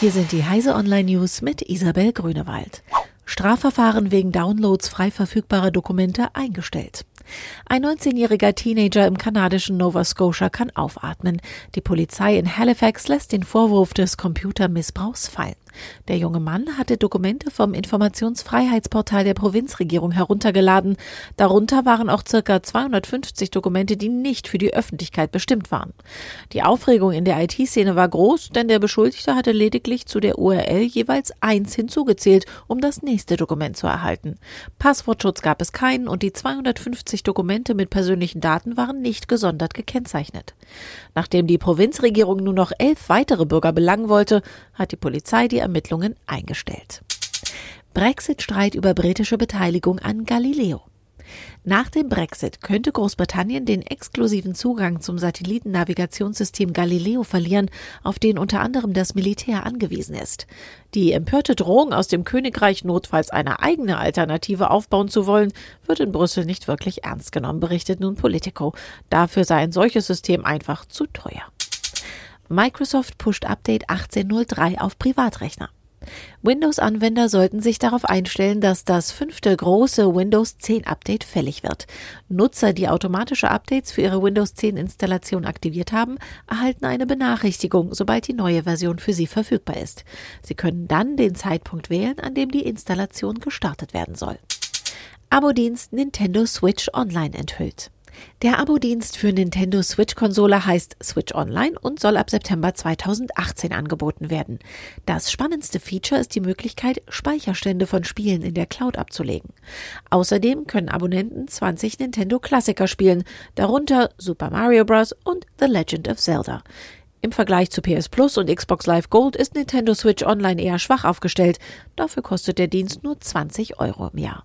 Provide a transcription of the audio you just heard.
Hier sind die Heise Online News mit Isabel Grünewald. Strafverfahren wegen Downloads frei verfügbarer Dokumente eingestellt. Ein 19-jähriger Teenager im kanadischen Nova Scotia kann aufatmen. Die Polizei in Halifax lässt den Vorwurf des Computermissbrauchs fallen. Der junge Mann hatte Dokumente vom Informationsfreiheitsportal der Provinzregierung heruntergeladen. Darunter waren auch circa 250 Dokumente, die nicht für die Öffentlichkeit bestimmt waren. Die Aufregung in der IT-Szene war groß, denn der Beschuldigte hatte lediglich zu der URL jeweils eins hinzugezählt, um das nächste Dokument zu erhalten. Passwortschutz gab es keinen und die 250 Dokumente mit persönlichen Daten waren nicht gesondert gekennzeichnet. Nachdem die Provinzregierung nur noch elf weitere Bürger belangen wollte, hat die Polizei die Ermittlungen eingestellt. Brexit-Streit über britische Beteiligung an Galileo. Nach dem Brexit könnte Großbritannien den exklusiven Zugang zum Satellitennavigationssystem Galileo verlieren, auf den unter anderem das Militär angewiesen ist. Die empörte Drohung aus dem Königreich notfalls eine eigene Alternative aufbauen zu wollen, wird in Brüssel nicht wirklich ernst genommen, berichtet nun Politico. Dafür sei ein solches System einfach zu teuer. Microsoft pusht Update 18.03 auf Privatrechner. Windows-Anwender sollten sich darauf einstellen, dass das fünfte große Windows 10 Update fällig wird. Nutzer, die automatische Updates für ihre Windows 10 Installation aktiviert haben, erhalten eine Benachrichtigung, sobald die neue Version für sie verfügbar ist. Sie können dann den Zeitpunkt wählen, an dem die Installation gestartet werden soll. Abo-Dienst Nintendo Switch Online enthüllt. Der Abo-Dienst für Nintendo Switch-Konsole heißt Switch Online und soll ab September 2018 angeboten werden. Das spannendste Feature ist die Möglichkeit, Speicherstände von Spielen in der Cloud abzulegen. Außerdem können Abonnenten 20 Nintendo-Klassiker spielen, darunter Super Mario Bros. und The Legend of Zelda. Im Vergleich zu PS Plus und Xbox Live Gold ist Nintendo Switch Online eher schwach aufgestellt. Dafür kostet der Dienst nur 20 Euro im Jahr.